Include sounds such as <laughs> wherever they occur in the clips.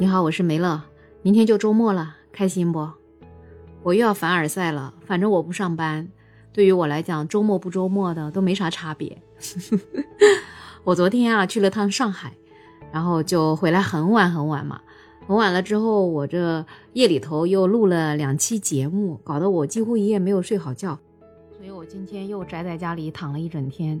你好，我是梅乐。明天就周末了，开心不？我又要凡尔赛了。反正我不上班，对于我来讲，周末不周末的都没啥差别。<laughs> 我昨天啊去了趟上海，然后就回来很晚很晚嘛。很晚了之后，我这夜里头又录了两期节目，搞得我几乎一夜没有睡好觉。所以我今天又宅在家里躺了一整天。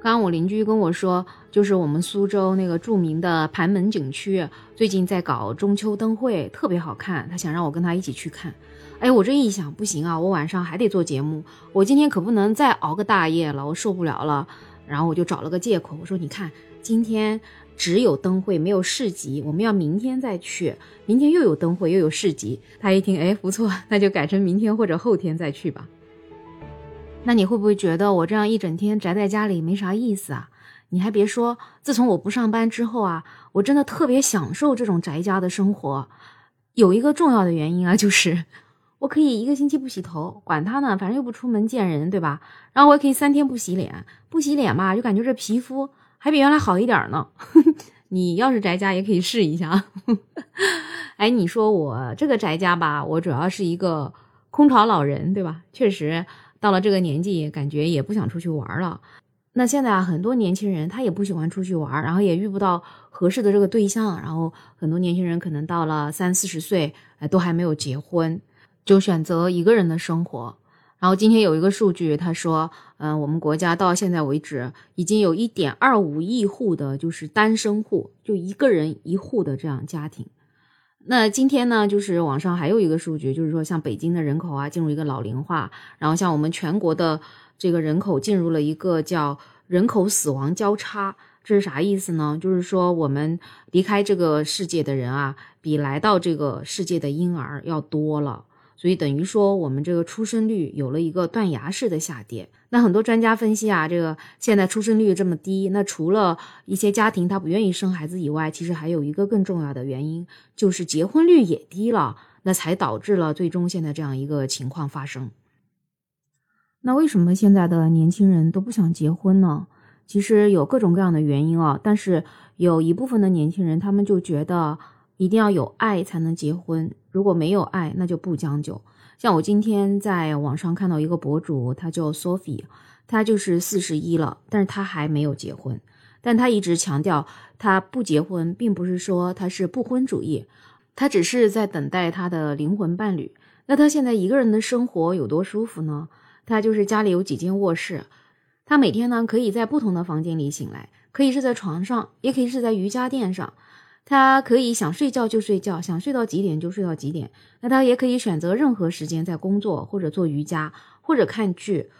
刚刚我邻居跟我说，就是我们苏州那个著名的盘门景区最近在搞中秋灯会，特别好看。他想让我跟他一起去看。哎，我这一想，不行啊，我晚上还得做节目，我今天可不能再熬个大夜了，我受不了了。然后我就找了个借口，我说：“你看，今天只有灯会，没有市集，我们要明天再去。明天又有灯会，又有市集。”他一听，哎，不错，那就改成明天或者后天再去吧。那你会不会觉得我这样一整天宅在家里没啥意思啊？你还别说，自从我不上班之后啊，我真的特别享受这种宅家的生活。有一个重要的原因啊，就是我可以一个星期不洗头，管他呢，反正又不出门见人，对吧？然后我也可以三天不洗脸，不洗脸嘛，就感觉这皮肤还比原来好一点呢。<laughs> 你要是宅家也可以试一下。<laughs> 哎，你说我这个宅家吧，我主要是一个空巢老人，对吧？确实。到了这个年纪，感觉也不想出去玩了。那现在啊，很多年轻人他也不喜欢出去玩，然后也遇不到合适的这个对象。然后很多年轻人可能到了三四十岁，哎，都还没有结婚，就选择一个人的生活。然后今天有一个数据，他说，嗯，我们国家到现在为止，已经有一点二五亿户的就是单身户，就一个人一户的这样家庭。那今天呢，就是网上还有一个数据，就是说像北京的人口啊进入一个老龄化，然后像我们全国的这个人口进入了一个叫人口死亡交叉，这是啥意思呢？就是说我们离开这个世界的人啊，比来到这个世界的婴儿要多了。所以等于说，我们这个出生率有了一个断崖式的下跌。那很多专家分析啊，这个现在出生率这么低，那除了一些家庭他不愿意生孩子以外，其实还有一个更重要的原因，就是结婚率也低了，那才导致了最终现在这样一个情况发生。那为什么现在的年轻人都不想结婚呢？其实有各种各样的原因啊，但是有一部分的年轻人，他们就觉得。一定要有爱才能结婚，如果没有爱，那就不将就。像我今天在网上看到一个博主，他叫 Sophie，他就是四十一了，但是他还没有结婚。但他一直强调，他不结婚，并不是说他是不婚主义，他只是在等待他的灵魂伴侣。那他现在一个人的生活有多舒服呢？他就是家里有几间卧室，他每天呢可以在不同的房间里醒来，可以是在床上，也可以是在瑜伽垫上。他可以想睡觉就睡觉，想睡到几点就睡到几点。那他也可以选择任何时间在工作，或者做瑜伽，或者看剧。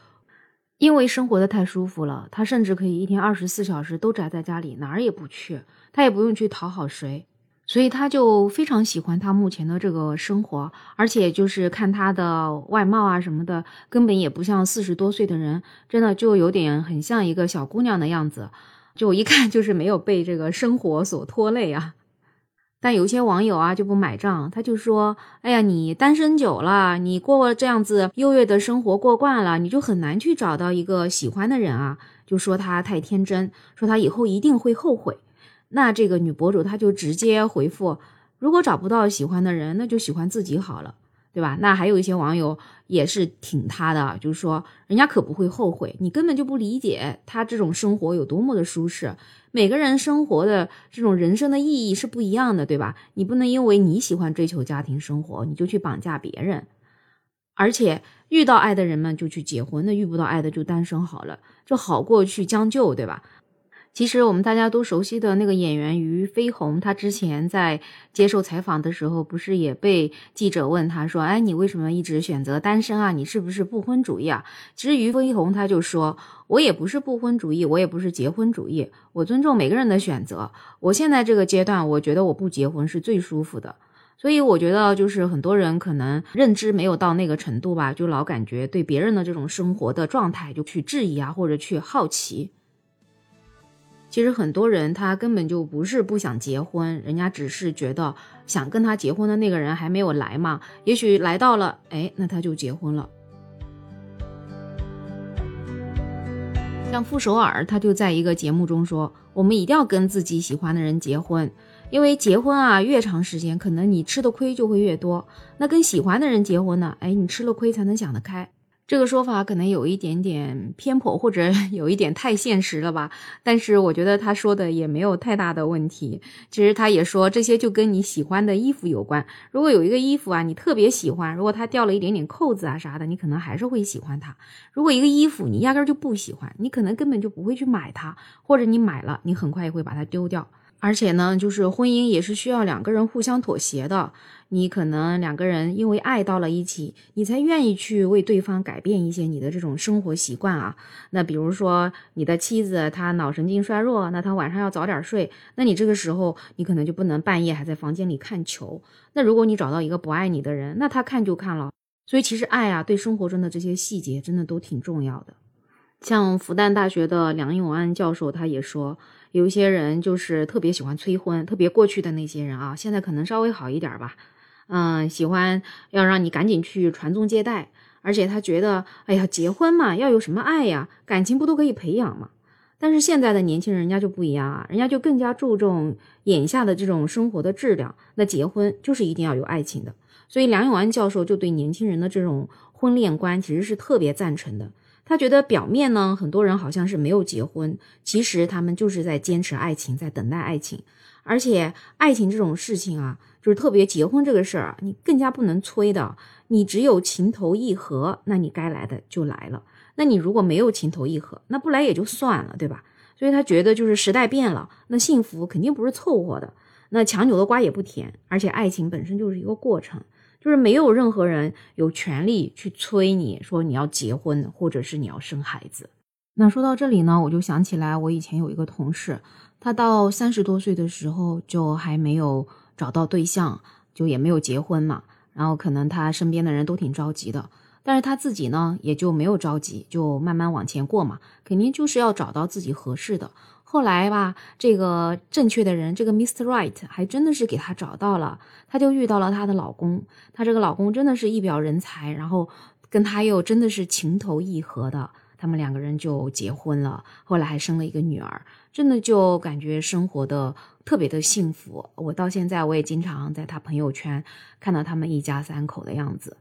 因为生活的太舒服了，他甚至可以一天二十四小时都宅在家里，哪儿也不去，他也不用去讨好谁。所以他就非常喜欢他目前的这个生活，而且就是看他的外貌啊什么的，根本也不像四十多岁的人，真的就有点很像一个小姑娘的样子，就一看就是没有被这个生活所拖累啊。但有些网友啊就不买账，他就说：“哎呀，你单身久了，你过这样子优越的生活过惯了，你就很难去找到一个喜欢的人啊。”就说他太天真，说他以后一定会后悔。那这个女博主她就直接回复：“如果找不到喜欢的人，那就喜欢自己好了。”对吧？那还有一些网友也是挺他的，就是说人家可不会后悔，你根本就不理解他这种生活有多么的舒适。每个人生活的这种人生的意义是不一样的，对吧？你不能因为你喜欢追求家庭生活，你就去绑架别人。而且遇到爱的人们就去结婚，那遇不到爱的就单身好了，就好过去将就，对吧？其实我们大家都熟悉的那个演员俞飞鸿，他之前在接受采访的时候，不是也被记者问他说：“哎，你为什么一直选择单身啊？你是不是不婚主义啊？”其实俞飞鸿他就说：“我也不是不婚主义，我也不是结婚主义，我尊重每个人的选择。我现在这个阶段，我觉得我不结婚是最舒服的。所以我觉得，就是很多人可能认知没有到那个程度吧，就老感觉对别人的这种生活的状态就去质疑啊，或者去好奇。”其实很多人他根本就不是不想结婚，人家只是觉得想跟他结婚的那个人还没有来嘛，也许来到了，哎，那他就结婚了。像傅首尔，他就在一个节目中说，我们一定要跟自己喜欢的人结婚，因为结婚啊，越长时间，可能你吃的亏就会越多。那跟喜欢的人结婚呢，哎，你吃了亏才能想得开。这个说法可能有一点点偏颇，或者 <laughs> 有一点太现实了吧？但是我觉得他说的也没有太大的问题。其实他也说这些就跟你喜欢的衣服有关。如果有一个衣服啊，你特别喜欢，如果它掉了一点点扣子啊啥的，你可能还是会喜欢它。如果一个衣服你压根就不喜欢，你可能根本就不会去买它，或者你买了，你很快也会把它丢掉。而且呢，就是婚姻也是需要两个人互相妥协的。你可能两个人因为爱到了一起，你才愿意去为对方改变一些你的这种生活习惯啊。那比如说你的妻子她脑神经衰弱，那她晚上要早点睡，那你这个时候你可能就不能半夜还在房间里看球。那如果你找到一个不爱你的人，那他看就看了。所以其实爱啊，对生活中的这些细节真的都挺重要的。像复旦大学的梁永安教授他也说。有一些人就是特别喜欢催婚，特别过去的那些人啊，现在可能稍微好一点吧。嗯，喜欢要让你赶紧去传宗接代，而且他觉得，哎呀，结婚嘛，要有什么爱呀？感情不都可以培养吗？但是现在的年轻人，人家就不一样啊，人家就更加注重眼下的这种生活的质量。那结婚就是一定要有爱情的，所以梁永安教授就对年轻人的这种婚恋观其实是特别赞成的。他觉得表面呢，很多人好像是没有结婚，其实他们就是在坚持爱情，在等待爱情。而且爱情这种事情啊，就是特别结婚这个事儿，你更加不能催的。你只有情投意合，那你该来的就来了。那你如果没有情投意合，那不来也就算了，对吧？所以他觉得就是时代变了，那幸福肯定不是凑合的，那强扭的瓜也不甜。而且爱情本身就是一个过程。就是没有任何人有权利去催你说你要结婚，或者是你要生孩子。那说到这里呢，我就想起来我以前有一个同事，他到三十多岁的时候就还没有找到对象，就也没有结婚嘛。然后可能他身边的人都挺着急的，但是他自己呢也就没有着急，就慢慢往前过嘛。肯定就是要找到自己合适的。后来吧，这个正确的人，这个 Mr. Right 还真的是给他找到了，他就遇到了她的老公。她这个老公真的是一表人才，然后跟他又真的是情投意合的，他们两个人就结婚了。后来还生了一个女儿，真的就感觉生活的特别的幸福。我到现在我也经常在他朋友圈看到他们一家三口的样子。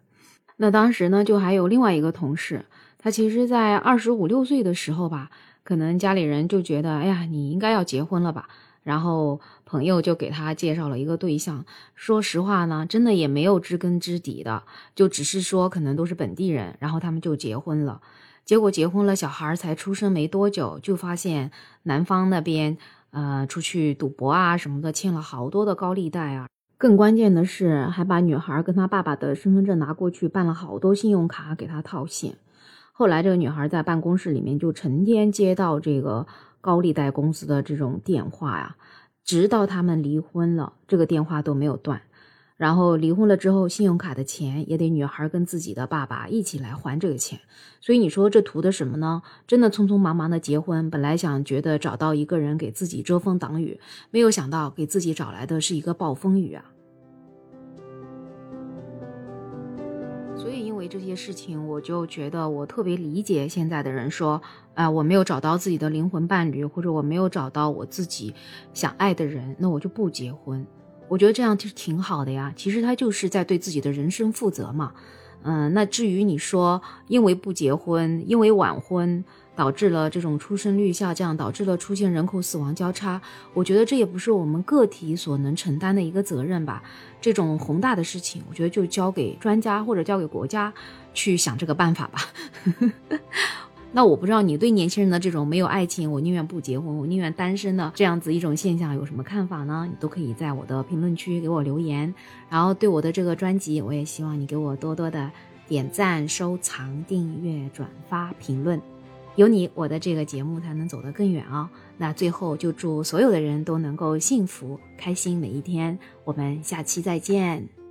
那当时呢，就还有另外一个同事，他其实在二十五六岁的时候吧。可能家里人就觉得，哎呀，你应该要结婚了吧？然后朋友就给他介绍了一个对象。说实话呢，真的也没有知根知底的，就只是说可能都是本地人，然后他们就结婚了。结果结婚了，小孩才出生没多久，就发现男方那边呃出去赌博啊什么的，欠了好多的高利贷啊。更关键的是，还把女孩跟他爸爸的身份证拿过去办了好多信用卡给他套现。后来，这个女孩在办公室里面就成天接到这个高利贷公司的这种电话呀，直到他们离婚了，这个电话都没有断。然后离婚了之后，信用卡的钱也得女孩跟自己的爸爸一起来还这个钱。所以你说这图的什么呢？真的匆匆忙忙的结婚，本来想觉得找到一个人给自己遮风挡雨，没有想到给自己找来的是一个暴风雨啊！因为这些事情，我就觉得我特别理解现在的人说，啊，我没有找到自己的灵魂伴侣，或者我没有找到我自己想爱的人，那我就不结婚。我觉得这样其实挺好的呀。其实他就是在对自己的人生负责嘛。嗯，那至于你说因为不结婚，因为晚婚。导致了这种出生率下降，导致了出现人口死亡交叉。我觉得这也不是我们个体所能承担的一个责任吧。这种宏大的事情，我觉得就交给专家或者交给国家去想这个办法吧。<laughs> 那我不知道你对年轻人的这种没有爱情，我宁愿不结婚，我宁愿单身的这样子一种现象有什么看法呢？你都可以在我的评论区给我留言。然后对我的这个专辑，我也希望你给我多多的点赞、收藏、订阅、转发、评论。有你，我的这个节目才能走得更远哦。那最后就祝所有的人都能够幸福开心每一天。我们下期再见。